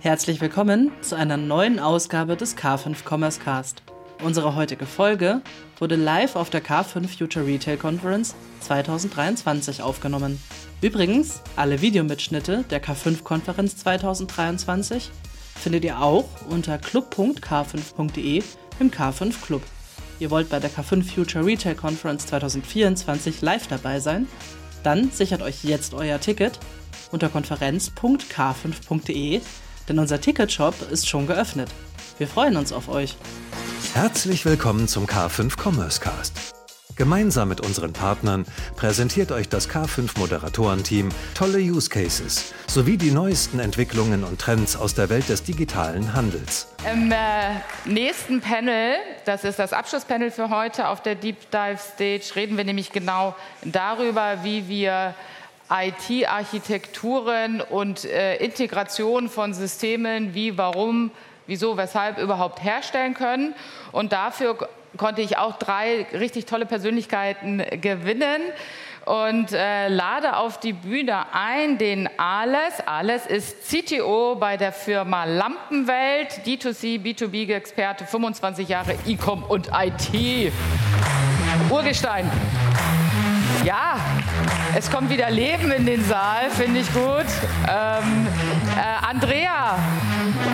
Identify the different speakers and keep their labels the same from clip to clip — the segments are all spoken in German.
Speaker 1: Herzlich willkommen zu einer neuen Ausgabe des K5 Commerce Cast. Unsere heutige Folge wurde live auf der K5 Future Retail Conference 2023 aufgenommen. Übrigens, alle Videomitschnitte der K5-Konferenz 2023 findet ihr auch unter club.k5.de im K5 Club. Ihr wollt bei der K5 Future Retail Conference 2024 live dabei sein? Dann sichert euch jetzt euer Ticket unter konferenz.k5.de, denn unser Ticketshop ist schon geöffnet. Wir freuen uns auf euch.
Speaker 2: Herzlich willkommen zum K5 Commerce Cast. Gemeinsam mit unseren Partnern präsentiert euch das K5 Moderatorenteam tolle Use Cases sowie die neuesten Entwicklungen und Trends aus der Welt des digitalen Handels.
Speaker 3: Im äh, nächsten Panel, das ist das Abschlusspanel für heute auf der Deep Dive Stage, reden wir nämlich genau darüber, wie wir IT-Architekturen und äh, Integration von Systemen wie, warum, wieso, weshalb überhaupt herstellen können. Und dafür konnte ich auch drei richtig tolle Persönlichkeiten gewinnen und äh, lade auf die Bühne ein den Ales. Ales ist CTO bei der Firma Lampenwelt, D2C, B2B-Experte, 25 Jahre E-Com und IT. Urgestein. Ja, es kommt wieder Leben in den Saal, finde ich gut. Ähm, äh, Andrea,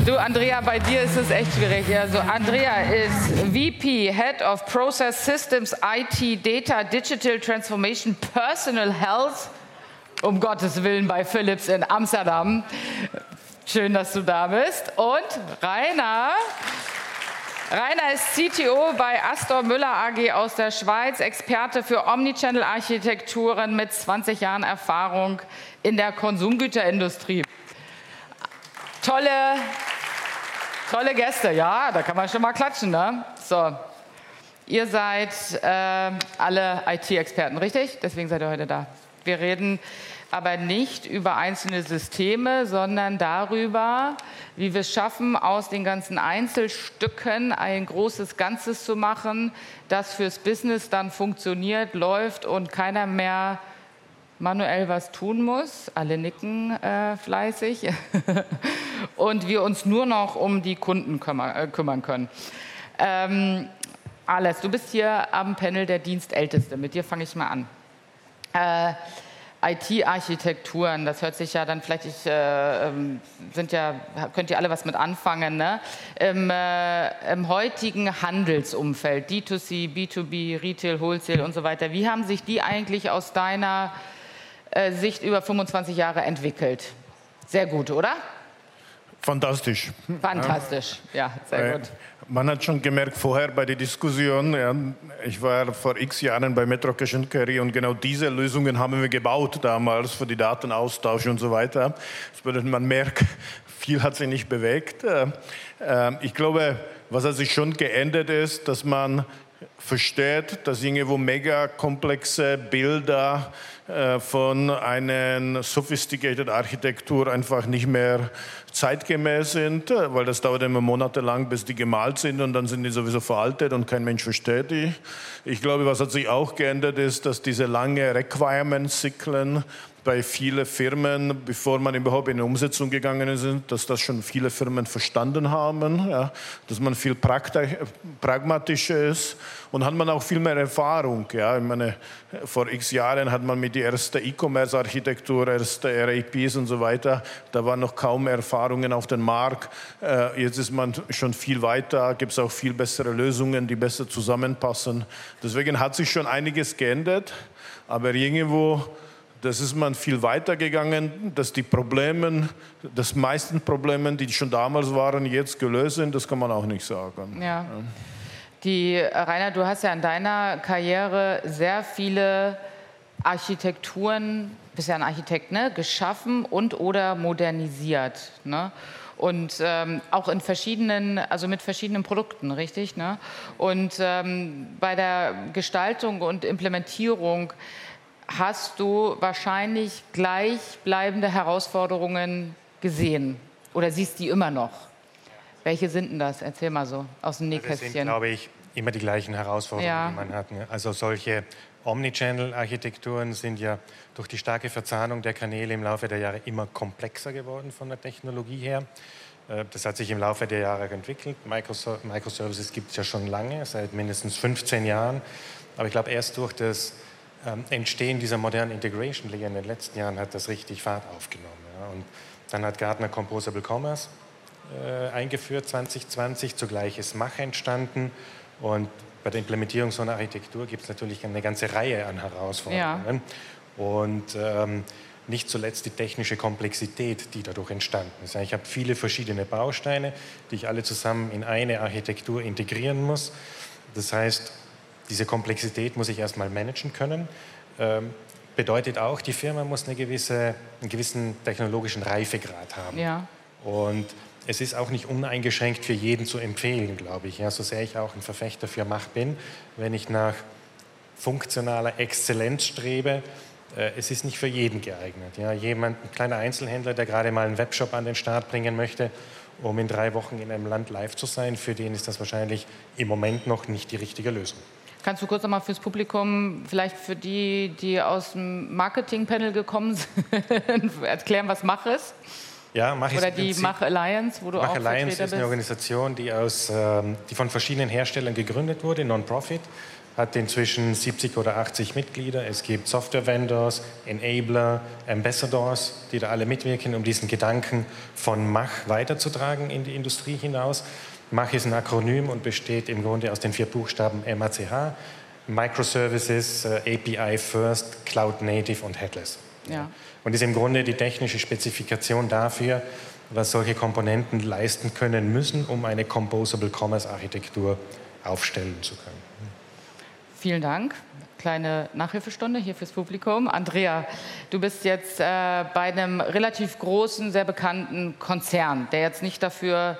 Speaker 3: du Andrea, bei dir ist es echt schwierig. Also Andrea ist VP, Head of Process Systems, IT, Data, Digital Transformation, Personal Health. Um Gottes Willen bei Philips in Amsterdam. Schön, dass du da bist. Und Rainer. Rainer ist CTO bei Astor Müller AG aus der Schweiz, Experte für Omnichannel-Architekturen mit 20 Jahren Erfahrung in der Konsumgüterindustrie. Tolle, tolle Gäste, ja, da kann man schon mal klatschen. Ne? So, ihr seid äh, alle IT-Experten, richtig? Deswegen seid ihr heute da. Wir reden aber nicht über einzelne Systeme, sondern darüber, wie wir es schaffen, aus den ganzen Einzelstücken ein großes Ganzes zu machen, das fürs Business dann funktioniert, läuft und keiner mehr manuell was tun muss. Alle nicken äh, fleißig. und wir uns nur noch um die Kunden kümmern, äh, kümmern können. Ähm, Alex, du bist hier am Panel der Dienstälteste. Mit dir fange ich mal an. Äh, IT-Architekturen, das hört sich ja dann vielleicht, ich, äh, ähm, sind ja, könnt ihr alle was mit anfangen, ne? Im, äh, Im, heutigen Handelsumfeld, D2C, B2B, Retail, Wholesale und so weiter, wie haben sich die eigentlich aus deiner äh, Sicht über 25 Jahre entwickelt? Sehr gut, oder?
Speaker 4: Fantastisch.
Speaker 3: Fantastisch, ja, sehr gut.
Speaker 4: Man hat schon gemerkt vorher bei der Diskussion, ja, ich war vor x Jahren bei Metro Carry und genau diese Lösungen haben wir gebaut damals für die Datenaustausch und so weiter. Das bedeutet, man merkt, viel hat sich nicht bewegt. Äh, äh, ich glaube, was hat sich schon geändert ist, dass man versteht, dass irgendwo mega komplexe Bilder äh, von einer sophisticated Architektur einfach nicht mehr zeitgemäß sind, äh, weil das dauert immer monatelang, bis die gemalt sind und dann sind die sowieso veraltet und kein Mensch versteht die. Ich glaube, was hat sich auch geändert ist, dass diese lange Requirement-Zyklen bei vielen Firmen, bevor man überhaupt in die Umsetzung gegangen ist, dass das schon viele Firmen verstanden haben, ja, dass man viel pragmatischer ist und hat man auch viel mehr Erfahrung. Ja. Ich meine, vor x Jahren hat man mit der ersten E-Commerce-Architektur, erste RAPs und so weiter, da waren noch kaum Erfahrungen auf dem Markt. Äh, jetzt ist man schon viel weiter, gibt es auch viel bessere Lösungen, die besser zusammenpassen. Deswegen hat sich schon einiges geändert, aber irgendwo das ist man viel weiter gegangen, dass die Probleme, das meisten Probleme, die schon damals waren, jetzt gelöst sind, das kann man auch nicht sagen.
Speaker 3: Ja. Die, Rainer, du hast ja in deiner Karriere sehr viele Architekturen, bist ja ein Architekt, ne, geschaffen und oder modernisiert. Ne? und ähm, auch in verschiedenen, also mit verschiedenen Produkten, richtig? Ne? Und ähm, bei der Gestaltung und Implementierung hast du wahrscheinlich gleichbleibende Herausforderungen gesehen oder siehst die immer noch? Welche sind denn das? Erzähl mal so aus dem Nähkästchen.
Speaker 5: Das sind, glaube ich, immer die gleichen Herausforderungen, ja. die man hat. Ne? Also solche Omnichannel-Architekturen sind ja durch die starke Verzahnung der Kanäle im Laufe der Jahre immer komplexer geworden von der Technologie her. Äh, das hat sich im Laufe der Jahre entwickelt. Microservices gibt es ja schon lange, seit mindestens 15 Jahren. Aber ich glaube, erst durch das ähm, Entstehen dieser modernen Integration Layer in den letzten Jahren hat das richtig Fahrt aufgenommen. Und dann hat Gartner Composable Commerce äh, eingeführt 2020, zugleich ist Mach entstanden und bei der Implementierung so einer Architektur gibt es natürlich eine ganze Reihe an Herausforderungen. Ja. Und ähm, nicht zuletzt die technische Komplexität, die dadurch entstanden ist. Ich habe viele verschiedene Bausteine, die ich alle zusammen in eine Architektur integrieren muss. Das heißt, diese Komplexität muss ich erstmal managen können. Ähm, bedeutet auch, die Firma muss eine gewisse, einen gewissen technologischen Reifegrad haben. Ja. Und es ist auch nicht uneingeschränkt für jeden zu empfehlen, glaube ich. Ja, so sehr ich auch ein Verfechter für Macht bin, wenn ich nach funktionaler Exzellenz strebe, äh, es ist nicht für jeden geeignet. Ja, jemand, ein kleiner Einzelhändler, der gerade mal einen Webshop an den Start bringen möchte, um in drei Wochen in einem Land live zu sein, für den ist das wahrscheinlich im Moment noch nicht die richtige Lösung.
Speaker 3: Kannst du kurz nochmal fürs Publikum, vielleicht für die, die aus dem Marketing-Panel gekommen sind, erklären, was Mach ist?
Speaker 5: Ja, Mach
Speaker 3: Oder die Mach Alliance, wo du Mach auch
Speaker 5: Alliance
Speaker 3: ist
Speaker 5: eine Organisation, die, aus, ähm, die von verschiedenen Herstellern gegründet wurde, Non-Profit, hat inzwischen 70 oder 80 Mitglieder. Es gibt Software-Vendors, Enabler, Ambassadors, die da alle mitwirken, um diesen Gedanken von Mach weiterzutragen in die Industrie hinaus. Mach ist ein Akronym und besteht im Grunde aus den vier Buchstaben MACH, Microservices, äh, API First, Cloud Native und Headless. Ja. Und ist im Grunde die technische Spezifikation dafür, was solche Komponenten leisten können müssen, um eine Composable Commerce Architektur aufstellen zu können.
Speaker 3: Vielen Dank. Kleine Nachhilfestunde hier fürs Publikum. Andrea, du bist jetzt äh, bei einem relativ großen, sehr bekannten Konzern, der jetzt nicht dafür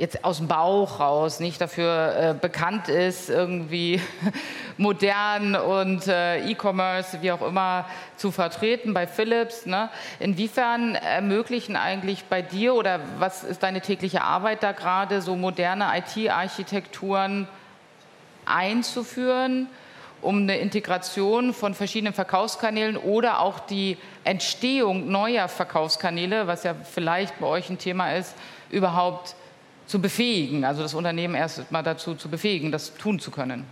Speaker 3: jetzt aus dem Bauch raus nicht dafür äh, bekannt ist, irgendwie modern und äh, E-Commerce, wie auch immer, zu vertreten bei Philips. Ne? Inwiefern ermöglichen eigentlich bei dir oder was ist deine tägliche Arbeit da gerade, so moderne IT-Architekturen einzuführen? um eine Integration von verschiedenen Verkaufskanälen oder auch die Entstehung neuer Verkaufskanäle, was ja vielleicht bei euch ein Thema ist, überhaupt zu befähigen, also das Unternehmen erst mal dazu zu befähigen, das tun zu können.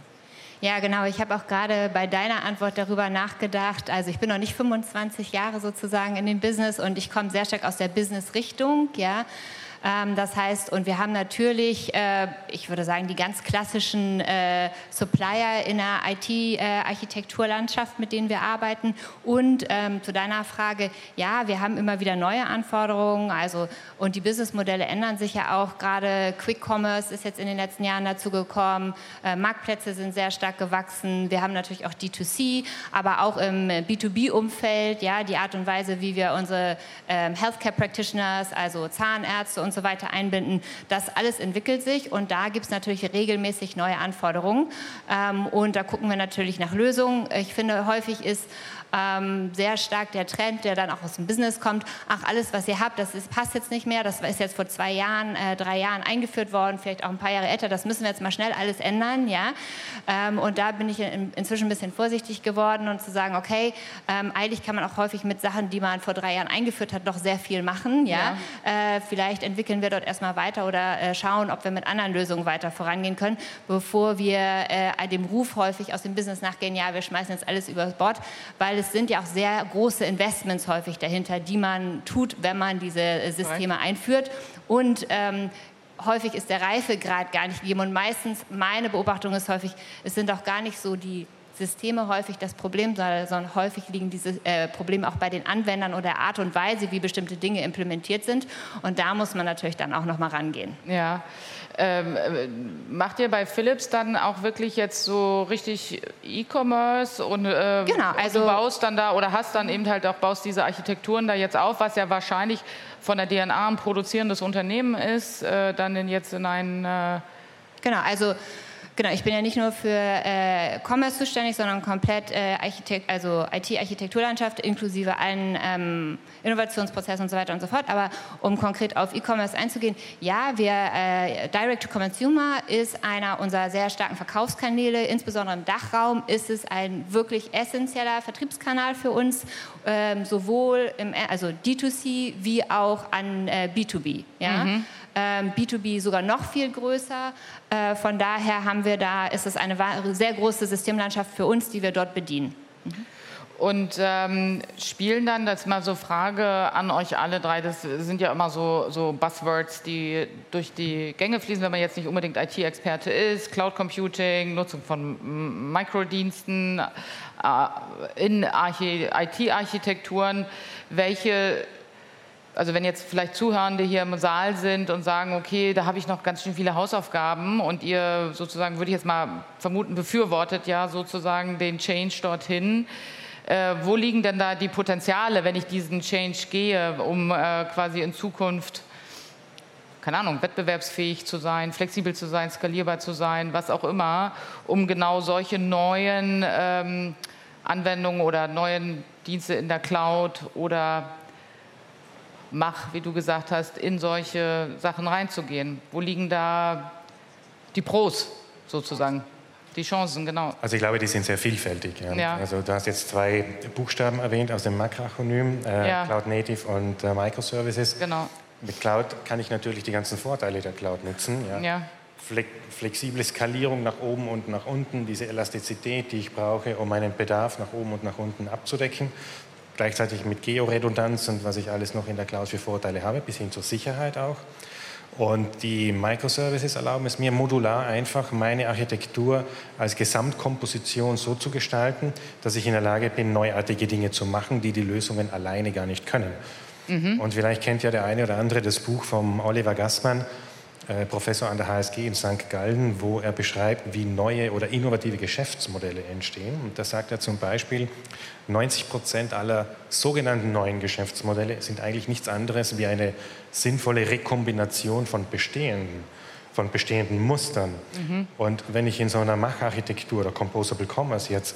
Speaker 6: Ja, genau. Ich habe auch gerade bei deiner Antwort darüber nachgedacht. Also ich bin noch nicht 25 Jahre sozusagen in dem Business und ich komme sehr stark aus der Business-Richtung. Ja. Ähm, das heißt, und wir haben natürlich, äh, ich würde sagen, die ganz klassischen äh, Supplier in der IT-Architekturlandschaft, äh, mit denen wir arbeiten. Und ähm, zu deiner Frage, ja, wir haben immer wieder neue Anforderungen. Also, und die Businessmodelle ändern sich ja auch. Gerade Quick Commerce ist jetzt in den letzten Jahren dazu gekommen. Marktplätze sind sehr stark gewachsen. Wir haben natürlich auch D2C, aber auch im B2B-Umfeld, ja, die Art und Weise, wie wir unsere ähm, Healthcare Practitioners, also Zahnärzte und und so weiter einbinden. Das alles entwickelt sich und da gibt es natürlich regelmäßig neue Anforderungen. Ähm, und da gucken wir natürlich nach Lösungen. Ich finde, häufig ist ähm, sehr stark der Trend, der dann auch aus dem Business kommt. Ach, alles, was ihr habt, das ist, passt jetzt nicht mehr. Das ist jetzt vor zwei Jahren, äh, drei Jahren eingeführt worden, vielleicht auch ein paar Jahre älter. Das müssen wir jetzt mal schnell alles ändern, ja. Ähm, und da bin ich in, inzwischen ein bisschen vorsichtig geworden und zu sagen, okay, ähm, eigentlich kann man auch häufig mit Sachen, die man vor drei Jahren eingeführt hat, doch sehr viel machen, ja. ja. Äh, vielleicht entwickeln wir dort erstmal weiter oder äh, schauen, ob wir mit anderen Lösungen weiter vorangehen können, bevor wir äh, dem Ruf häufig aus dem Business nachgehen, ja, wir schmeißen jetzt alles übers Bord, weil es sind ja auch sehr große Investments häufig dahinter, die man tut, wenn man diese Systeme einführt. Und ähm, häufig ist der Reifegrad gar nicht gegeben. Und meistens, meine Beobachtung ist häufig, es sind auch gar nicht so die Systeme häufig das Problem, sondern häufig liegen diese äh, Probleme auch bei den Anwendern oder der Art und Weise, wie bestimmte Dinge implementiert sind. Und da muss man natürlich dann auch noch mal rangehen.
Speaker 3: Ja. Ähm, äh, macht ihr bei Philips dann auch wirklich jetzt so richtig E-Commerce und, äh, genau, also, und du baust dann da oder hast dann eben halt auch baust diese Architekturen da jetzt auf, was ja wahrscheinlich von der DNA ein produzierendes Unternehmen ist, äh, dann in jetzt in ein äh
Speaker 6: Genau, also Genau, ich bin ja nicht nur für äh, Commerce zuständig, sondern komplett äh, Architekt, also IT-Architekturlandschaft inklusive allen ähm, Innovationsprozessen und so weiter und so fort. Aber um konkret auf E-Commerce einzugehen, ja, wir äh, Direct to Consumer ist einer unserer sehr starken Verkaufskanäle. Insbesondere im Dachraum ist es ein wirklich essentieller Vertriebskanal für uns, ähm, sowohl im also D2C wie auch an äh, B2B. Ja? Mhm. Ähm, B2B sogar noch viel größer. Äh, von daher haben wir da, ist es eine sehr große Systemlandschaft für uns, die wir dort bedienen. Mhm.
Speaker 3: Und ähm, spielen dann, das ist mal so Frage an euch alle drei, das sind ja immer so, so Buzzwords, die durch die Gänge fließen, wenn man jetzt nicht unbedingt IT-Experte ist, Cloud Computing, Nutzung von Mikrodiensten äh, in IT-Architekturen. Welche also wenn jetzt vielleicht Zuhörende hier im Saal sind und sagen, okay, da habe ich noch ganz schön viele Hausaufgaben und ihr sozusagen, würde ich jetzt mal vermuten, befürwortet ja sozusagen den Change dorthin. Äh, wo liegen denn da die Potenziale, wenn ich diesen Change gehe, um äh, quasi in Zukunft, keine Ahnung, wettbewerbsfähig zu sein, flexibel zu sein, skalierbar zu sein, was auch immer, um genau solche neuen ähm, Anwendungen oder neuen Dienste in der Cloud oder Mach, wie du gesagt hast, in solche Sachen reinzugehen? Wo liegen da die Pros sozusagen? die Chancen, genau.
Speaker 5: Also ich glaube, die sind sehr vielfältig. Ja. Ja. Also du hast jetzt zwei Buchstaben erwähnt aus dem Makroakronym, äh, ja. Cloud Native und äh, Microservices. Genau. Mit Cloud kann ich natürlich die ganzen Vorteile der Cloud nutzen. Ja. flexible Skalierung nach oben und nach unten, diese Elastizität, die ich brauche, um meinen Bedarf nach oben und nach unten abzudecken. Gleichzeitig mit Georedundanz und was ich alles noch in der Cloud für Vorteile habe, bis hin zur Sicherheit auch. Und die Microservices erlauben es mir modular einfach, meine Architektur als Gesamtkomposition so zu gestalten, dass ich in der Lage bin, neuartige Dinge zu machen, die die Lösungen alleine gar nicht können. Mhm. Und vielleicht kennt ja der eine oder andere das Buch von Oliver Gassmann, äh, Professor an der HSG in St. Gallen, wo er beschreibt, wie neue oder innovative Geschäftsmodelle entstehen. Und da sagt er zum Beispiel, 90 Prozent aller sogenannten neuen Geschäftsmodelle sind eigentlich nichts anderes wie eine sinnvolle Rekombination von bestehenden, von bestehenden Mustern. Mhm. Und wenn ich in so einer Macharchitektur oder Composable Commerce jetzt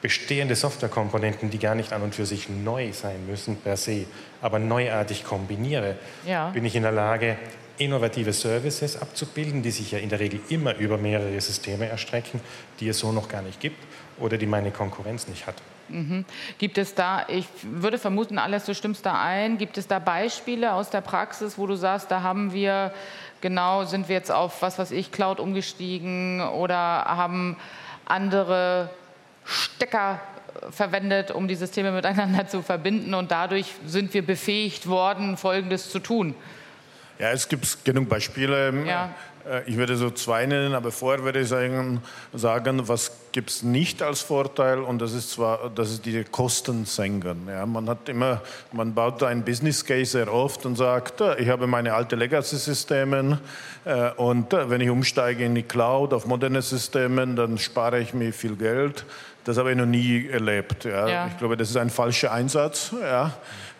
Speaker 5: bestehende Softwarekomponenten, die gar nicht an und für sich neu sein müssen per se, aber neuartig kombiniere, ja. bin ich in der Lage, innovative Services abzubilden, die sich ja in der Regel immer über mehrere Systeme erstrecken, die es so noch gar nicht gibt oder die meine Konkurrenz nicht hat.
Speaker 3: Mhm. Gibt es da, ich würde vermuten, alles du stimmst da ein, gibt es da Beispiele aus der Praxis, wo du sagst, da haben wir, genau, sind wir jetzt auf, was weiß ich, Cloud umgestiegen oder haben andere Stecker verwendet, um die Systeme miteinander zu verbinden und dadurch sind wir befähigt worden, Folgendes zu tun?
Speaker 4: Ja, es gibt genug Beispiele. Ja. Äh, ich würde so zwei nennen, aber vorher würde ich sagen, sagen was gibt es nicht als Vorteil und das ist zwar, das ist die Kostensenken. Ja, man hat immer, man baut ein Business Case sehr oft und sagt, äh, ich habe meine alte Legacy-Systeme äh, und wenn ich umsteige in die Cloud auf moderne Systeme, dann spare ich mir viel Geld. Das habe ich noch nie erlebt. Ja. ja. Ich glaube, das ist ein falscher Einsatz. Ja.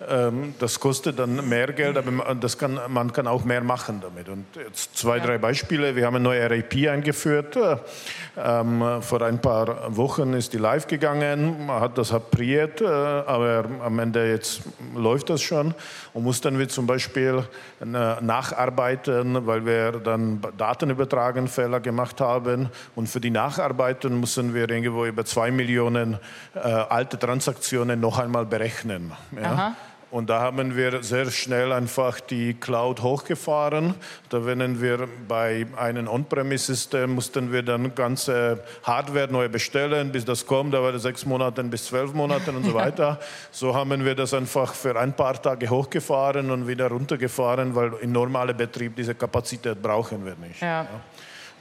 Speaker 4: Ähm, das kostet dann mehr Geld, aber das kann, man kann auch mehr machen damit. Und jetzt zwei, drei Beispiele. Wir haben ein neues RAP eingeführt. Ähm, vor ein paar Wochen ist die live gegangen. Man hat das appriert, äh, aber am Ende jetzt läuft das schon. Und mussten wir zum Beispiel äh, nacharbeiten, weil wir dann Datenübertragen Fehler gemacht haben. Und für die Nacharbeiten müssen wir irgendwo über zwei Millionen äh, alte Transaktionen noch einmal berechnen. Ja? Und da haben wir sehr schnell einfach die Cloud hochgefahren. Da wenn wir bei einem On-Premise-System mussten wir dann ganze Hardware neu bestellen, bis das kommt. Da war das sechs Monate bis zwölf Monate und so weiter. so haben wir das einfach für ein paar Tage hochgefahren und wieder runtergefahren, weil im normalen Betrieb diese Kapazität brauchen wir nicht. Ja. Ja.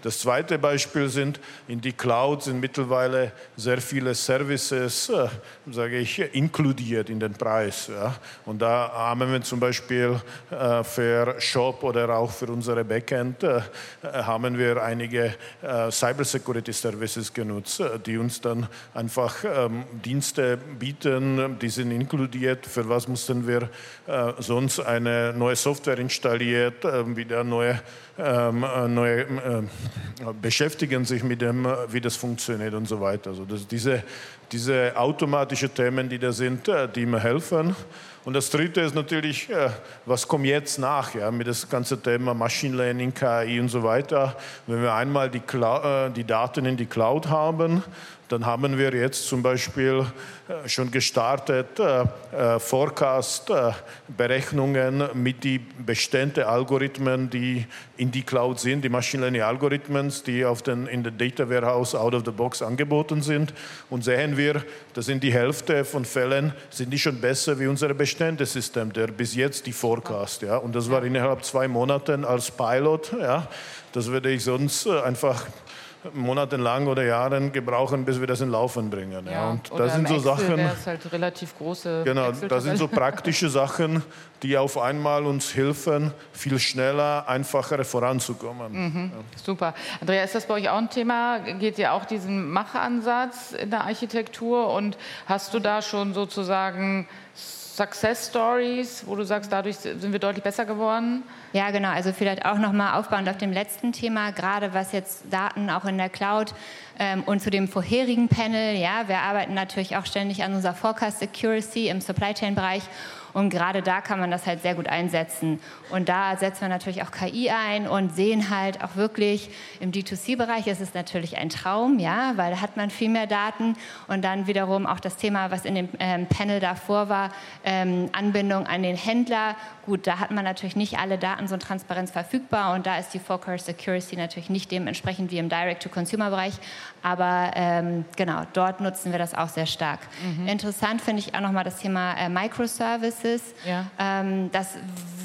Speaker 4: Das zweite Beispiel sind, in die Cloud sind mittlerweile sehr viele Services, äh, sage ich, inkludiert in den Preis. Ja. Und da haben wir zum Beispiel äh, für Shop oder auch für unsere Backend äh, haben wir einige äh, Cybersecurity Services genutzt, äh, die uns dann einfach ähm, Dienste bieten, die sind inkludiert. Für was mussten wir äh, sonst eine neue Software installiert, wieder neue ähm, äh, neue, äh, beschäftigen sich mit dem, äh, wie das funktioniert und so weiter. Also das, diese, diese automatischen Themen, die da sind, die mir helfen. Und das Dritte ist natürlich, äh, was kommt jetzt nach, ja, mit das ganze Thema Machine Learning, KI und so weiter. Wenn wir einmal die, Cloud, die Daten in die Cloud haben, dann haben wir jetzt zum Beispiel äh, schon gestartet, äh, äh, Forecast-Berechnungen mit den bestimmten Algorithmen, die in die Cloud sind, die Machine Learning-Algorithmen, die auf den, in der Data Warehouse out of the box angeboten sind. Und sehen wir, dass in die Hälfte von Fällen sind die schon besser wie unser Bestände-System, der bis jetzt die Forecast. Ja. Und das war innerhalb zwei Monaten als Pilot. Ja. Das würde ich sonst einfach monatelang oder Jahren gebrauchen, bis wir das in Laufen bringen. Ja, ja.
Speaker 3: Und das sind so Excel Sachen. Halt relativ große.
Speaker 4: Genau, das sind so praktische Sachen, die auf einmal uns helfen, viel schneller, einfacher voranzukommen.
Speaker 3: Mhm. Ja. Super. Andrea, ist das bei euch auch ein Thema? Geht ihr auch diesen Machansatz in der Architektur und hast du da schon sozusagen Success Stories, wo du sagst, dadurch sind wir deutlich besser geworden?
Speaker 6: Ja, genau. Also vielleicht auch nochmal aufbauend auf dem letzten Thema, gerade was jetzt Daten auch in der Cloud ähm, und zu dem vorherigen Panel. Ja, wir arbeiten natürlich auch ständig an unserer Forecast Accuracy im Supply Chain Bereich und gerade da kann man das halt sehr gut einsetzen. Und da setzen wir natürlich auch KI ein und sehen halt auch wirklich im D2C-Bereich ist es natürlich ein Traum, ja, weil da hat man viel mehr Daten und dann wiederum auch das Thema, was in dem ähm, Panel davor war, ähm, Anbindung an den Händler. Gut, da hat man natürlich nicht alle Daten so transparent verfügbar und da ist die Forecast Accuracy natürlich nicht dementsprechend wie im Direct-to-Consumer-Bereich, aber ähm, genau, dort nutzen wir das auch sehr stark. Mhm. Interessant finde ich auch nochmal das Thema äh, Microservices. Ja. Ähm, das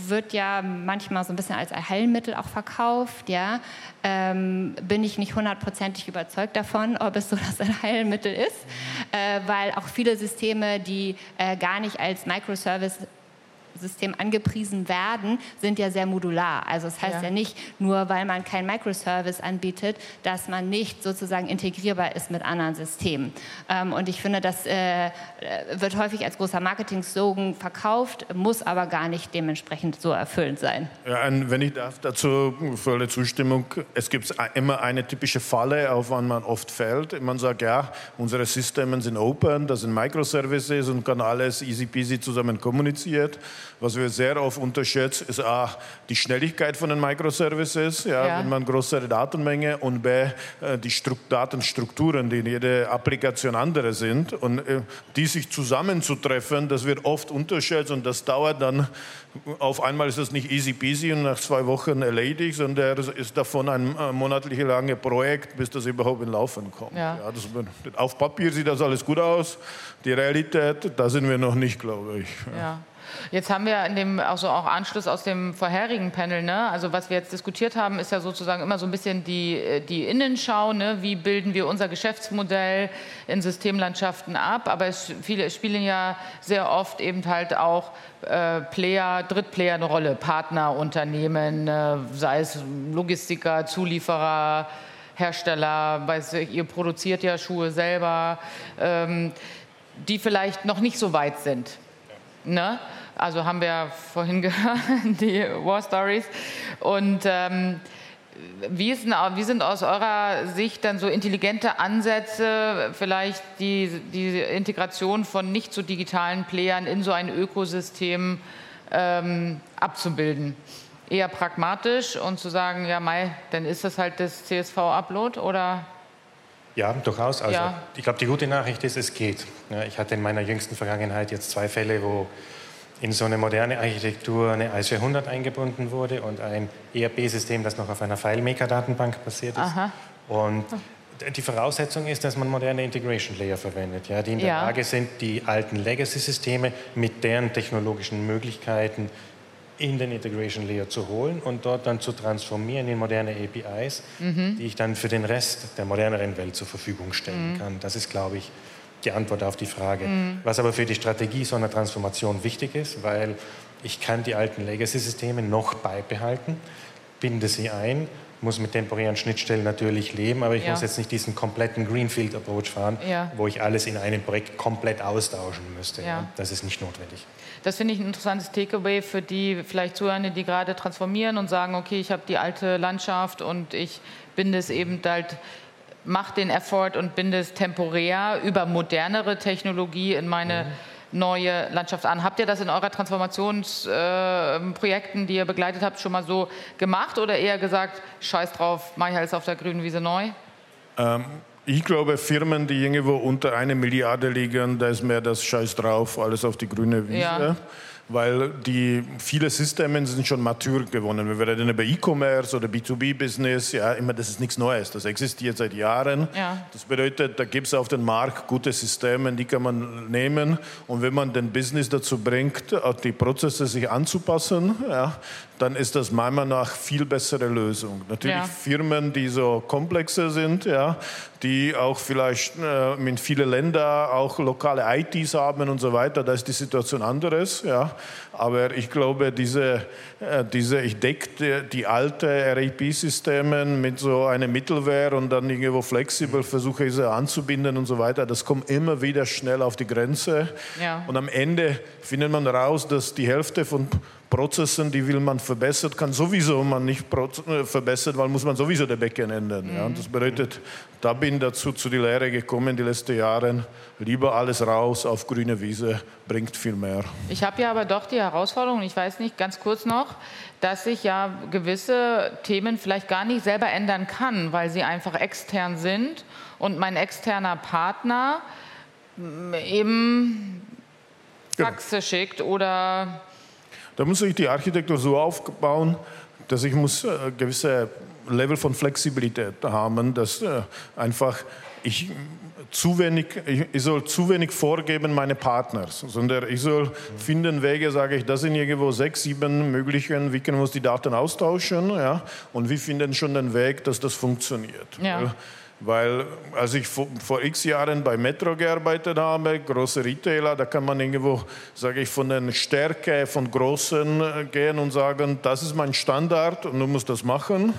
Speaker 6: wird ja manchmal so ein bisschen als Heilmittel auch verkauft. Ja. Ähm, bin ich nicht hundertprozentig überzeugt davon, ob es so das ein Heilmittel ist, äh, weil auch viele Systeme, die äh, gar nicht als Microservice System angepriesen werden, sind ja sehr modular. Also das heißt ja. ja nicht nur, weil man kein Microservice anbietet, dass man nicht sozusagen integrierbar ist mit anderen Systemen. Ähm, und ich finde, das äh, wird häufig als großer Marketing-Slogan verkauft, muss aber gar nicht dementsprechend so erfüllend sein.
Speaker 4: Ja, wenn ich darf, dazu volle Zustimmung. Es gibt immer eine typische Falle, auf wann man oft fällt. Man sagt, ja, unsere Systeme sind open, das sind Microservices und kann alles easy peasy zusammen kommuniziert. Was wir sehr oft unterschätzen, ist A, die Schnelligkeit von den Microservices, ja, ja. wenn man größere Datenmenge und B, äh, die Datenstrukturen, die in jeder Applikation andere sind und äh, die sich zusammenzutreffen, das wird oft unterschätzt und das dauert dann, auf einmal ist das nicht easy peasy und nach zwei Wochen erledigt, sondern ist davon ein äh, monatlich langes Projekt, bis das überhaupt in Laufen kommt. Ja. ja das, auf Papier sieht das alles gut aus, die Realität, da sind wir noch nicht, glaube ich.
Speaker 3: Ja. Jetzt haben wir in dem also auch Anschluss aus dem vorherigen Panel, ne? also was wir jetzt diskutiert haben, ist ja sozusagen immer so ein bisschen die, äh, die Innenschau, ne? wie bilden wir unser Geschäftsmodell in Systemlandschaften ab, aber es spielen ja sehr oft eben halt auch äh, Player, Drittplayer eine Rolle, Partnerunternehmen, äh, sei es Logistiker, Zulieferer, Hersteller, weiß ich, ihr produziert ja Schuhe selber, ähm, die vielleicht noch nicht so weit sind. Ne? Also haben wir ja vorhin gehört, die War Stories. Und ähm, wie, ist, wie, sind aus eurer Sicht dann so intelligente Ansätze, vielleicht die, die Integration von nicht so digitalen Playern in so ein Ökosystem ähm, abzubilden? Eher pragmatisch und zu sagen, ja, Mai, dann ist das halt das CSV-Upload oder
Speaker 5: ja, durchaus. Also, ja. Ich glaube, die gute Nachricht ist, es geht. Ich hatte in meiner jüngsten Vergangenheit jetzt zwei Fälle, wo in so eine moderne Architektur eine IS-400 eingebunden wurde und ein ERP-System, das noch auf einer FileMaker-Datenbank basiert ist. Aha. Und die Voraussetzung ist, dass man moderne Integration Layer verwendet, ja, die in der ja. Lage sind, die alten Legacy-Systeme mit deren technologischen Möglichkeiten in den Integration Layer zu holen und dort dann zu transformieren in moderne APIs, mhm. die ich dann für den Rest der moderneren Welt zur Verfügung stellen mhm. kann. Das ist, glaube ich, die Antwort auf die Frage. Mhm. Was aber für die Strategie so einer Transformation wichtig ist, weil ich kann die alten Legacy-Systeme noch beibehalten, binde sie ein, muss mit temporären Schnittstellen natürlich leben, aber ich ja. muss jetzt nicht diesen kompletten Greenfield-Approach fahren, ja. wo ich alles in einem Projekt komplett austauschen müsste. Ja. Das ist nicht notwendig.
Speaker 3: Das finde ich ein interessantes Takeaway für die vielleicht Zuhörende, die gerade transformieren und sagen, okay, ich habe die alte Landschaft und ich binde es eben halt mache den Effort und binde es temporär über modernere Technologie in meine, neue Landschaft an. Habt ihr das in eurer Transformationsprojekten, äh, die ihr begleitet habt, schon mal so gemacht oder eher gesagt, scheiß drauf, mach ich alles auf der grünen Wiese neu?
Speaker 4: Ähm, ich glaube, Firmen, die irgendwo unter einer Milliarde liegen, da ist mehr das Scheiß drauf, alles auf die grüne Wiese. Ja weil die viele Systeme sind schon matur gewonnen. Wir reden über E-Commerce oder B2B-Business, ja, immer das ist nichts Neues. Das existiert seit Jahren. Ja. Das bedeutet, da gibt es auf dem Markt gute Systeme, die kann man nehmen. Und wenn man den Business dazu bringt, die Prozesse sich anzupassen, ja, dann ist das meiner Meinung nach viel bessere Lösung. Natürlich ja. Firmen, die so komplexer sind, ja, die auch vielleicht äh, in vielen Ländern auch lokale ITs haben und so weiter, da ist die Situation anderes. Ja. Aber ich glaube, diese, äh, diese ich decke die alte RAP-Systeme mit so einer Mittelware und dann irgendwo flexibel versuche sie anzubinden und so weiter. Das kommt immer wieder schnell auf die Grenze. Ja. Und am Ende findet man raus, dass die Hälfte von Prozessen, die will man verbessern, kann sowieso man nicht äh, verbessern, weil muss man sowieso der Becken ändern. Ja. Und das bedeutet, da bin dazu zu die Lehre gekommen die letzten Jahre, lieber alles raus auf grüne Wiese, bringt viel mehr.
Speaker 3: Ich habe ja aber doch die Herausforderung, ich weiß nicht, ganz kurz noch, dass ich ja gewisse Themen vielleicht gar nicht selber ändern kann, weil sie einfach extern sind und mein externer Partner mm, eben Faxe ja. schickt oder
Speaker 4: da muss ich die Architektur so aufbauen, dass ich muss äh, gewisse Level von Flexibilität haben, dass äh, einfach ich zu wenig, ich soll zu wenig vorgeben meine Partners, sondern ich soll finden Wege, sage ich, das sind irgendwo sechs, sieben Möglichkeiten, wie können wir uns die Daten austauschen, ja, und wir finden schon den Weg, dass das funktioniert. Ja. Weil als ich vor, vor, x Jahren bei Metro gearbeitet habe, große Retailer, da kann man irgendwo, sage ich, von der Stärke von Großen äh, gehen und sagen, das ist mein Standard und du musst das machen.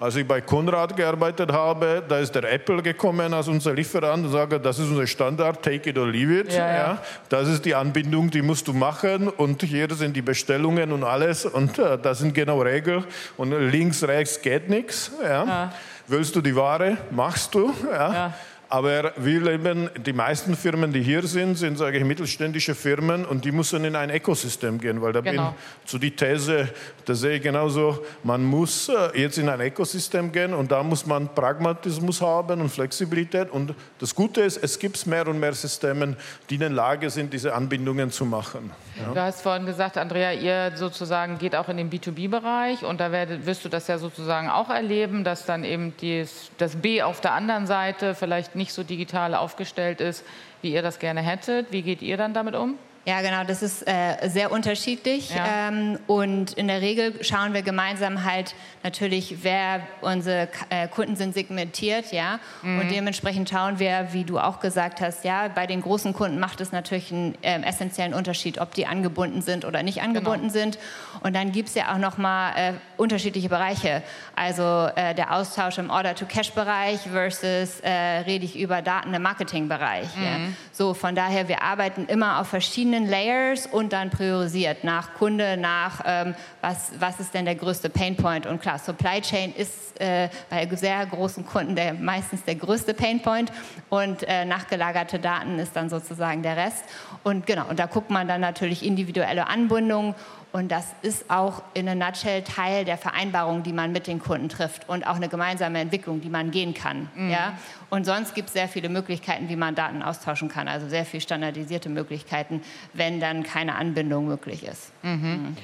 Speaker 4: Als ich bei Konrad gearbeitet habe, da ist der Apple gekommen als unser Lieferant und sagt, das ist unser Standard, take it or leave it. Ja, ja. Ja, das ist die Anbindung, die musst du machen und hier sind die Bestellungen und alles und äh, das sind genau Regeln und links, rechts geht nichts. Ja. Willst du die Ware? Machst du. Ja. ja. Aber wir leben, die meisten Firmen, die hier sind, sind, sage ich, mittelständische Firmen und die müssen in ein Ökosystem gehen, weil da genau. bin zu die These, da sehe ich genauso, man muss äh, jetzt in ein Ökosystem gehen und da muss man Pragmatismus haben und Flexibilität und das Gute ist, es gibt mehr und mehr Systeme, die in der Lage sind, diese Anbindungen zu machen.
Speaker 3: Ja. Du hast vorhin gesagt, Andrea, ihr sozusagen geht auch in den B2B-Bereich und da wirst du das ja sozusagen auch erleben, dass dann eben dies, das B auf der anderen Seite vielleicht nicht nicht so digital aufgestellt ist, wie ihr das gerne hättet. Wie geht ihr dann damit um?
Speaker 6: Ja, genau, das ist äh, sehr unterschiedlich. Ja. Ähm, und in der Regel schauen wir gemeinsam halt natürlich, wer unsere äh, Kunden sind segmentiert, ja. Mhm. Und dementsprechend schauen wir, wie du auch gesagt hast, ja, bei den großen Kunden macht es natürlich einen äh, essentiellen Unterschied, ob die angebunden sind oder nicht angebunden genau. sind. Und dann gibt es ja auch nochmal äh, unterschiedliche Bereiche. Also äh, der Austausch im Order-to-Cash-Bereich versus äh, rede ich über Daten im Marketing-Bereich. Mhm. Ja. So, von daher, wir arbeiten immer auf verschiedenen verschiedenen Layers und dann priorisiert nach Kunde, nach ähm, was, was ist denn der größte Painpoint. Und klar, Supply Chain ist äh, bei sehr großen Kunden der, meistens der größte Painpoint und äh, nachgelagerte Daten ist dann sozusagen der Rest. Und genau, und da guckt man dann natürlich individuelle Anbindungen und das ist auch in a nutshell Teil der Vereinbarung, die man mit den Kunden trifft und auch eine gemeinsame Entwicklung, die man gehen kann. Mhm. Ja? Und sonst gibt es sehr viele Möglichkeiten, wie man Daten austauschen kann. Also sehr viel standardisierte Möglichkeiten, wenn dann keine Anbindung möglich ist. Mhm. Mhm.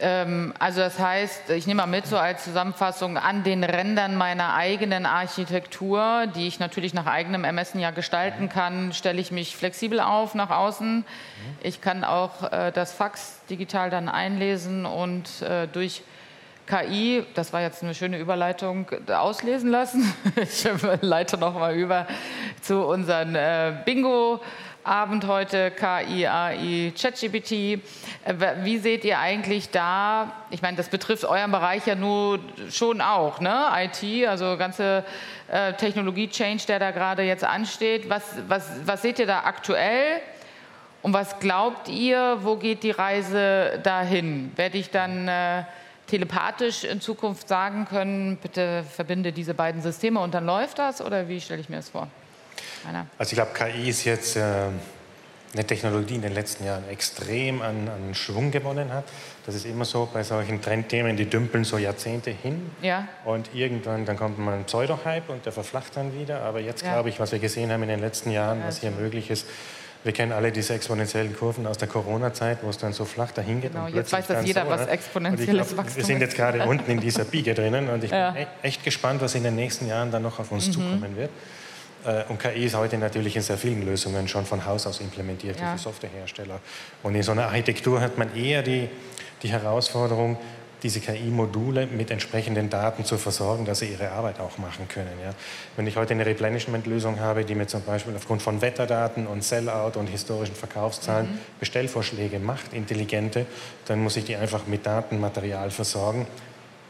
Speaker 3: Ähm, also das heißt, ich nehme mal mit so als Zusammenfassung an den Rändern meiner eigenen Architektur, die ich natürlich nach eigenem Ermessen ja gestalten kann, stelle ich mich flexibel auf nach außen. Ich kann auch äh, das Fax digital dann einlesen und äh, durch KI, das war jetzt eine schöne Überleitung, auslesen lassen. Ich leite noch mal über zu unseren äh, Bingo. Abend heute KI, AI, ChatGPT. Äh, wie seht ihr eigentlich da, ich meine, das betrifft euren Bereich ja nur schon auch, ne? IT, also ganze äh, Technologie-Change, der da gerade jetzt ansteht. Was, was, was seht ihr da aktuell? Und was glaubt ihr, wo geht die Reise dahin? Werde ich dann äh, telepathisch in Zukunft sagen können, bitte verbinde diese beiden Systeme und dann läuft das? Oder wie stelle ich mir das vor?
Speaker 5: Einer. Also ich glaube, KI ist jetzt äh, eine Technologie die in den letzten Jahren extrem an, an, Schwung gewonnen hat. Das ist immer so bei solchen Trendthemen, die dümpeln so Jahrzehnte hin.
Speaker 3: Ja.
Speaker 5: Und irgendwann dann kommt mal ein Pseudo-Hype und der verflacht dann wieder. Aber jetzt ja. glaube ich, was wir gesehen haben in den letzten Jahren, ja, was hier möglich ist, wir kennen alle diese exponentiellen Kurven aus der Corona-Zeit, wo es dann so flach dahin geht.
Speaker 3: Genau, jetzt weiß das jeder, so, was exponentielles glaub, Wachstum
Speaker 5: ist. Wir sind jetzt gerade unten in dieser Biege drinnen und ich ja. bin echt gespannt, was in den nächsten Jahren dann noch auf uns mhm. zukommen wird. Äh, und KI ist heute natürlich in sehr vielen Lösungen schon von Haus aus implementiert ja. für Softwarehersteller. Und in so einer Architektur hat man eher die, die Herausforderung, diese KI-Module mit entsprechenden Daten zu versorgen, dass sie ihre Arbeit auch machen können. Ja. Wenn ich heute eine Replenishment-Lösung habe, die mir zum Beispiel aufgrund von Wetterdaten und Sellout und historischen Verkaufszahlen mhm. Bestellvorschläge macht, intelligente, dann muss ich die einfach mit Datenmaterial versorgen,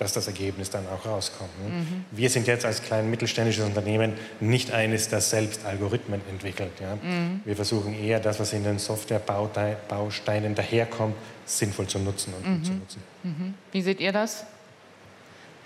Speaker 5: dass das Ergebnis dann auch rauskommt. Ne? Mhm. Wir sind jetzt als klein mittelständisches Unternehmen nicht eines, das selbst Algorithmen entwickelt. Ja? Mhm. Wir versuchen eher, das, was in den Softwarebausteinen daherkommt, sinnvoll zu nutzen und mhm. zu nutzen.
Speaker 3: Mhm. Wie seht ihr das?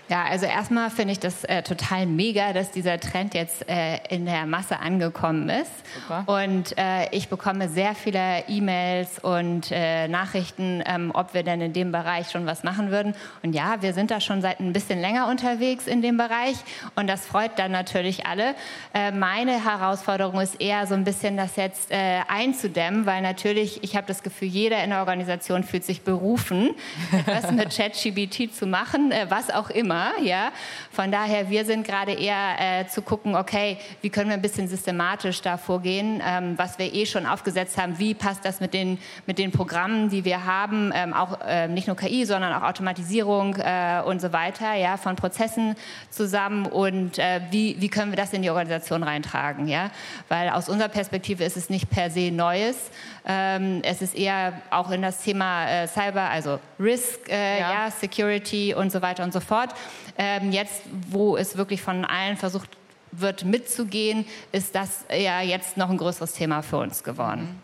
Speaker 6: Ja, also erstmal finde ich das äh, total mega, dass dieser Trend jetzt äh, in der Masse angekommen ist. Super. Und äh, ich bekomme sehr viele E-Mails und äh, Nachrichten, ähm, ob wir denn in dem Bereich schon was machen würden. Und ja, wir sind da schon seit ein bisschen länger unterwegs in dem Bereich und das freut dann natürlich alle. Äh, meine Herausforderung ist eher so ein bisschen das jetzt äh, einzudämmen, weil natürlich, ich habe das Gefühl, jeder in der Organisation fühlt sich berufen, etwas mit ChatGBT zu machen, was auch immer. Thema. Ja? Von daher, wir sind gerade eher äh, zu gucken, okay, wie können wir ein bisschen systematisch da vorgehen, ähm, was wir eh schon aufgesetzt haben, wie passt das mit den, mit den Programmen, die wir haben, ähm, auch äh, nicht nur KI, sondern auch Automatisierung äh, und so weiter, ja, von Prozessen zusammen und äh, wie, wie können wir das in die Organisation reintragen, ja? Weil aus unserer Perspektive ist es nicht per se Neues, ähm, es ist eher auch in das Thema äh, Cyber, also Risk, äh, ja. ja. Security und so weiter und so fort. Ähm, jetzt, wo es wirklich von allen versucht wird mitzugehen, ist das ja jetzt noch ein größeres Thema für uns geworden.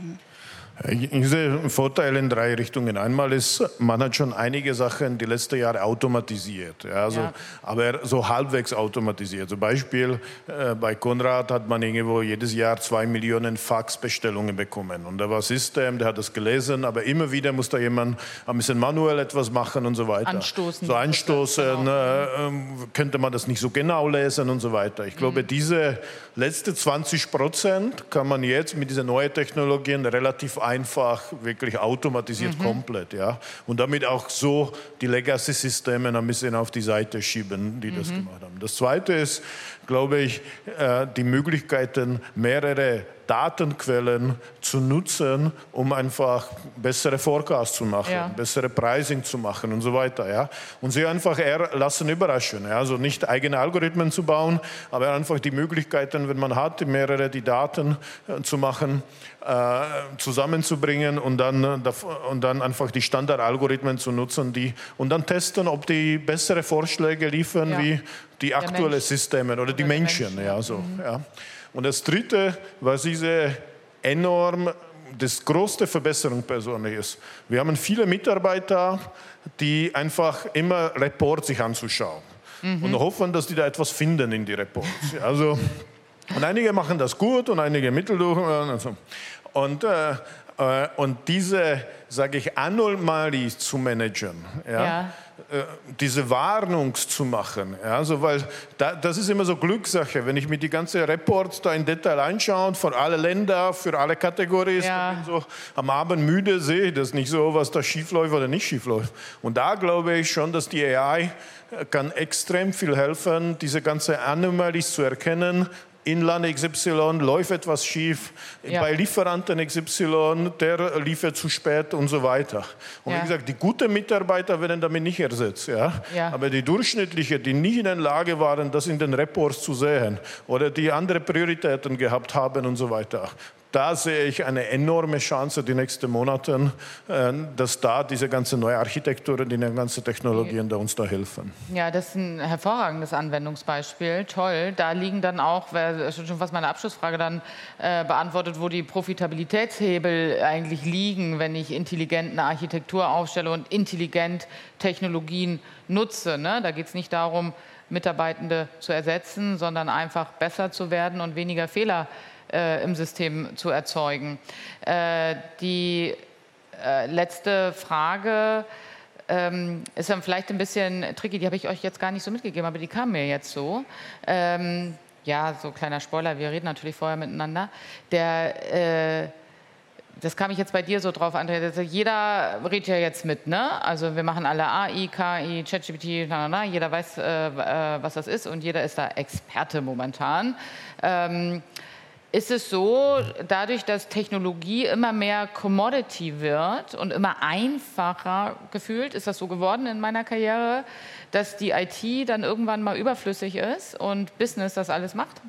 Speaker 4: Mhm. Ich sehe Vorteile in drei Richtungen. Einmal ist, man hat schon einige Sachen die letzten Jahre automatisiert, ja, also, ja. aber so halbwegs automatisiert. Zum Beispiel äh, bei Konrad hat man irgendwo jedes Jahr zwei Millionen Faxbestellungen bekommen. Und da war System, der hat das gelesen, aber immer wieder muss da jemand ein bisschen manuell etwas machen und so weiter.
Speaker 3: Anstoßen.
Speaker 4: So anstoßen, genau. äh, ähm, könnte man das nicht so genau lesen und so weiter. Ich glaube, mhm. diese letzte 20 Prozent kann man jetzt mit diesen neuen Technologien relativ einfach wirklich automatisiert mhm. komplett, ja. Und damit auch so die Legacy-Systeme ein bisschen auf die Seite schieben, die mhm. das gemacht haben. Das Zweite ist, glaube ich, äh, die Möglichkeiten, mehrere Datenquellen zu nutzen, um einfach bessere Forecasts zu machen, ja. bessere Pricing zu machen und so weiter. Ja? Und sie einfach eher lassen überraschen. Ja? Also nicht eigene Algorithmen zu bauen, aber einfach die Möglichkeiten, wenn man hat, mehrere die Daten äh, zu machen, äh, zusammenzubringen und dann, äh, und dann einfach die Standardalgorithmen zu nutzen die, und dann testen, ob die bessere Vorschläge liefern ja. wie die aktuellen Systeme oder, oder die Menschen. Menschen. Ja, so, mhm. ja. Und das Dritte, was diese enorm, das größte Verbesserung persönlich ist. Wir haben viele Mitarbeiter, die einfach immer Reports sich anzuschauen mhm. und hoffen, dass die da etwas finden in die Reports. Also, und einige machen das gut und einige mitteldurch. Und, und, äh, äh, und diese, sage ich, Anomalies zu managen, ja, ja äh, diese Warnung zu machen. Ja, also weil da, das ist immer so Glückssache. Wenn ich mir die ganze Reports da in Detail anschaue, von allen Ländern, für alle Kategorien, ja. so am Abend müde sehe ich das nicht so, was da schief läuft oder nicht schief läuft. Und da glaube ich schon, dass die AI kann extrem viel helfen, diese ganze Anomalies zu erkennen, in Land XY läuft etwas schief, ja. bei Lieferanten XY, der liefert zu spät und so weiter. Und ja. wie gesagt, die guten Mitarbeiter werden damit nicht ersetzt. Ja? ja? Aber die durchschnittlichen, die nicht in der Lage waren, das in den Reports zu sehen oder die andere Prioritäten gehabt haben und so weiter, da sehe ich eine enorme Chance die nächsten Monate, äh, dass da diese ganze neue Architekturen, die ganzen Technologien da uns da helfen.
Speaker 3: Ja, das ist ein hervorragendes Anwendungsbeispiel. Toll. Da liegen dann auch, schon fast meine Abschlussfrage dann äh, beantwortet, wo die Profitabilitätshebel eigentlich liegen, wenn ich intelligent eine Architektur aufstelle und intelligent Technologien nutze. Ne? Da geht es nicht darum, Mitarbeitende zu ersetzen, sondern einfach besser zu werden und weniger Fehler äh, im System zu erzeugen. Äh, die äh, letzte Frage ähm, ist dann vielleicht ein bisschen tricky, die habe ich euch jetzt gar nicht so mitgegeben, aber die kam mir jetzt so. Ähm, ja, so kleiner Spoiler, wir reden natürlich vorher miteinander. Der, äh, das kam ich jetzt bei dir so drauf an. Jeder redet ja jetzt mit, ne? Also wir machen alle AI, KI, ChatGPT, na, na, na. jeder weiß, äh, äh, was das ist und jeder ist da Experte momentan. Ähm, ist es so, dadurch, dass Technologie immer mehr Commodity wird und immer einfacher gefühlt, ist das so geworden in meiner Karriere, dass die IT dann irgendwann mal überflüssig ist und Business das alles macht?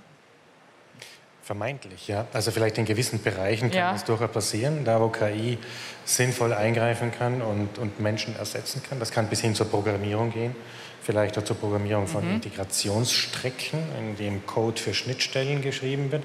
Speaker 5: Vermeintlich, ja. Also vielleicht in gewissen Bereichen kann ja. das durchaus passieren, da wo KI sinnvoll eingreifen kann und, und Menschen ersetzen kann. Das kann bis hin zur Programmierung gehen, vielleicht auch zur Programmierung von mhm. Integrationsstrecken, in dem Code für Schnittstellen geschrieben wird.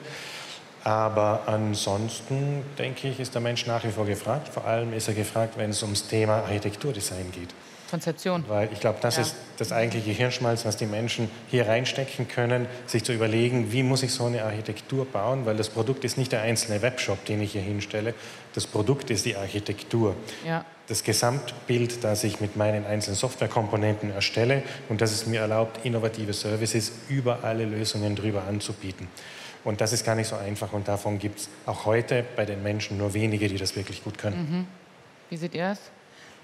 Speaker 5: Aber ansonsten, denke ich, ist der Mensch nach wie vor gefragt. Vor allem ist er gefragt, wenn es ums Thema Architekturdesign geht.
Speaker 3: Konzeption.
Speaker 5: Weil ich glaube, das ja. ist das eigentliche Hirnschmalz, was die Menschen hier reinstecken können, sich zu überlegen, wie muss ich so eine Architektur bauen, weil das Produkt ist nicht der einzelne Webshop, den ich hier hinstelle, das Produkt ist die Architektur. Ja. Das Gesamtbild, das ich mit meinen einzelnen Softwarekomponenten erstelle und das es mir erlaubt, innovative Services über alle Lösungen drüber anzubieten. Und das ist gar nicht so einfach und davon gibt es auch heute bei den Menschen nur wenige, die das wirklich gut können. Mhm.
Speaker 3: Wie seht ihr das?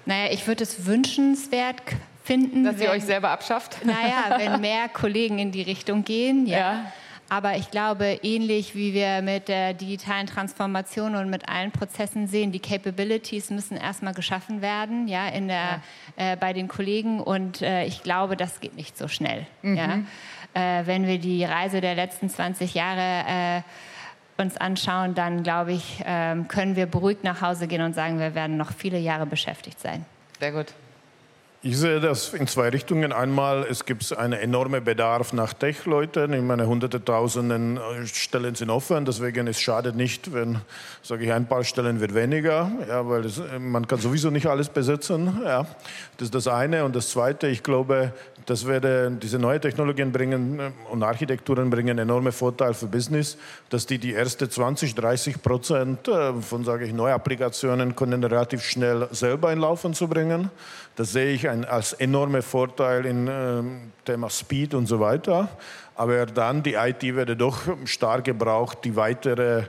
Speaker 6: Naja, ich würde es wünschenswert finden.
Speaker 3: Dass wenn, ihr euch selber abschafft?
Speaker 6: Naja, wenn mehr Kollegen in die Richtung gehen, ja. ja. Aber ich glaube, ähnlich wie wir mit der digitalen Transformation und mit allen Prozessen sehen, die Capabilities müssen erstmal geschaffen werden, ja, in der, ja. Äh, bei den Kollegen. Und äh, ich glaube, das geht nicht so schnell. Mhm. Ja. Äh, wenn wir die Reise der letzten 20 Jahre äh, uns anschauen, dann glaube ich, äh, können wir beruhigt nach Hause gehen und sagen, wir werden noch viele Jahre beschäftigt sein.
Speaker 3: Sehr gut.
Speaker 4: Ich sehe das in zwei Richtungen. Einmal, es gibt einen enormen Bedarf nach Tech-Leuten. Ich meine, hunderte, tausenden äh, Stellen sind offen. Deswegen ist es schade nicht, wenn, sage ich, ein paar Stellen wird weniger. Ja, weil es, man kann sowieso nicht alles besetzen. Ja, das ist das eine. Und das zweite, ich glaube, das werde, diese neuen Technologien bringen äh, und Architekturen bringen enorme Vorteile für Business, dass die die ersten 20, 30 Prozent äh, von, sage ich, Neuapplikationen können relativ schnell selber in Laufen zu bringen. Das sehe ich ein, als enorme Vorteil im äh, Thema Speed und so weiter. Aber dann die IT werde doch stark gebraucht, die weitere,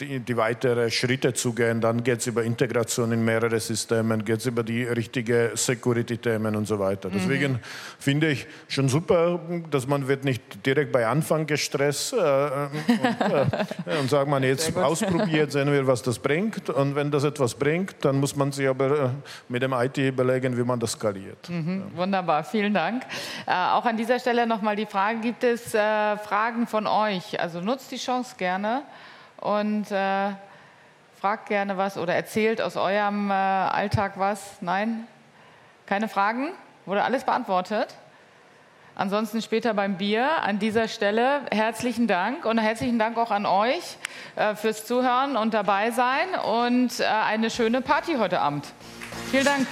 Speaker 4: die, die weitere Schritte zu gehen. Dann geht es über Integration in mehrere Systeme, geht es über die richtigen Security-Themen und so weiter. Deswegen mhm. finde ich schon super, dass man wird nicht direkt bei Anfang gestresst äh, und, äh, und sagt man jetzt ausprobiert, sehen wir, was das bringt. Und wenn das etwas bringt, dann muss man sich aber äh, mit dem IT überlegen, wie man das skaliert.
Speaker 3: Mhm. Ja. Wunderbar, vielen Dank. Äh, auch an dieser Stelle nochmal die Frage, gibt es es äh, Fragen von euch. Also nutzt die Chance gerne und äh, fragt gerne was oder erzählt aus eurem äh, Alltag was. Nein? Keine Fragen? Wurde alles beantwortet? Ansonsten später beim Bier. An dieser Stelle herzlichen Dank und herzlichen Dank auch an euch äh, fürs Zuhören und dabei sein und äh, eine schöne Party heute Abend. Vielen Dank.